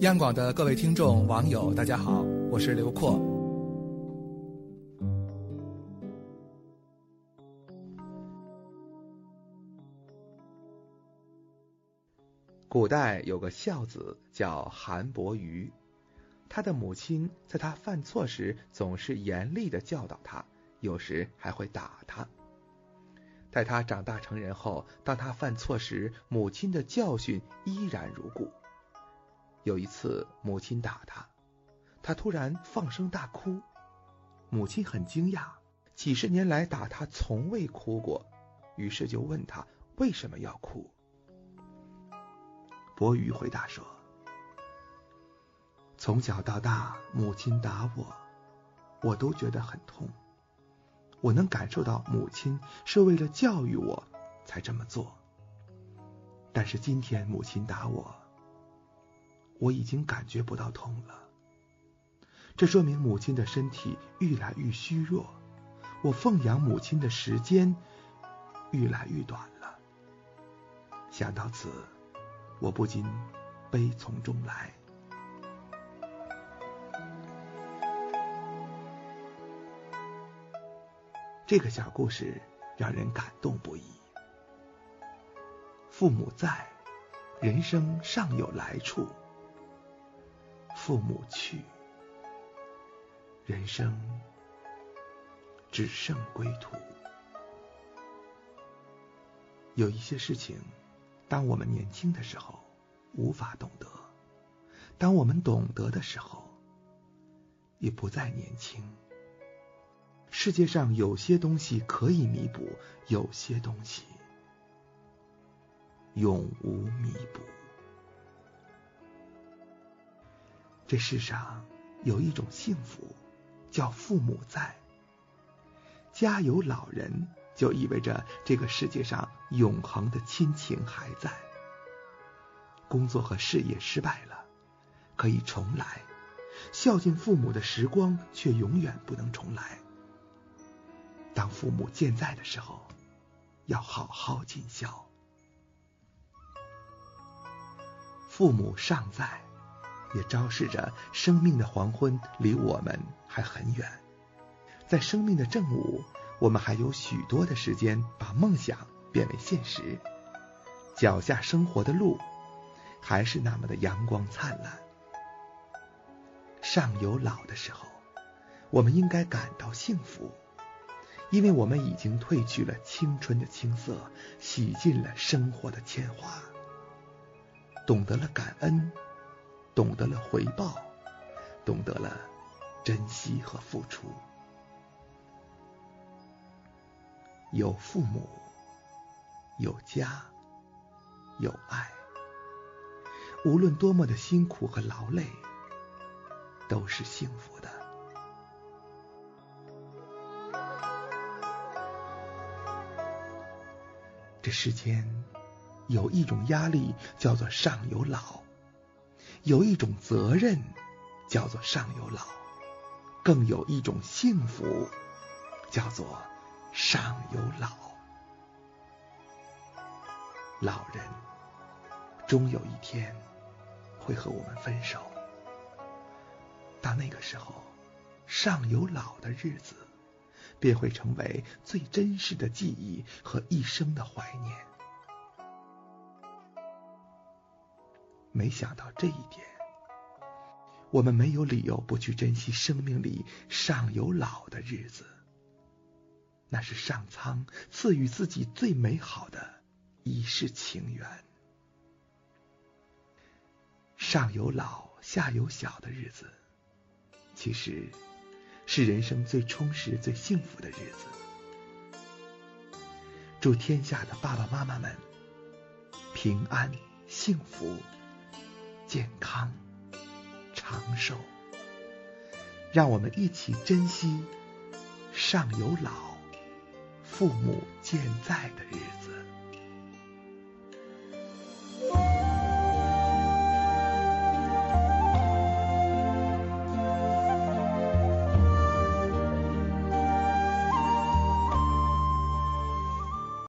央广的各位听众、网友，大家好，我是刘阔。古代有个孝子叫韩伯瑜，他的母亲在他犯错时总是严厉的教导他，有时还会打他。待他长大成人后，当他犯错时，母亲的教训依然如故。有一次，母亲打他，他突然放声大哭，母亲很惊讶，几十年来打他从未哭过，于是就问他为什么要哭。伯鱼回答说：“从小到大，母亲打我，我都觉得很痛，我能感受到母亲是为了教育我才这么做，但是今天母亲打我。”我已经感觉不到痛了，这说明母亲的身体愈来愈虚弱，我奉养母亲的时间愈来愈短了。想到此，我不禁悲从中来。这个小故事让人感动不已。父母在，人生尚有来处。父母去，人生只剩归途。有一些事情，当我们年轻的时候无法懂得；当我们懂得的时候，也不再年轻。世界上有些东西可以弥补，有些东西永无弥补。这世上有一种幸福，叫父母在。家有老人，就意味着这个世界上永恒的亲情还在。工作和事业失败了，可以重来；孝敬父母的时光却永远不能重来。当父母健在的时候，要好好尽孝。父母尚在。也昭示着生命的黄昏离我们还很远，在生命的正午，我们还有许多的时间把梦想变为现实，脚下生活的路还是那么的阳光灿烂。上有老的时候，我们应该感到幸福，因为我们已经褪去了青春的青涩，洗尽了生活的铅华，懂得了感恩。懂得了回报，懂得了珍惜和付出。有父母，有家，有爱，无论多么的辛苦和劳累，都是幸福的。这世间有一种压力，叫做上有老。有一种责任，叫做上有老；更有一种幸福，叫做上有老。老人终有一天会和我们分手，到那个时候，上有老的日子便会成为最真实的记忆和一生的怀念。没想到这一点，我们没有理由不去珍惜生命里尚有老的日子。那是上苍赐予自己最美好的一世情缘。上有老下有小的日子，其实是人生最充实、最幸福的日子。祝天下的爸爸妈妈们平安幸福。健康长寿，让我们一起珍惜上有老、父母健在的日子。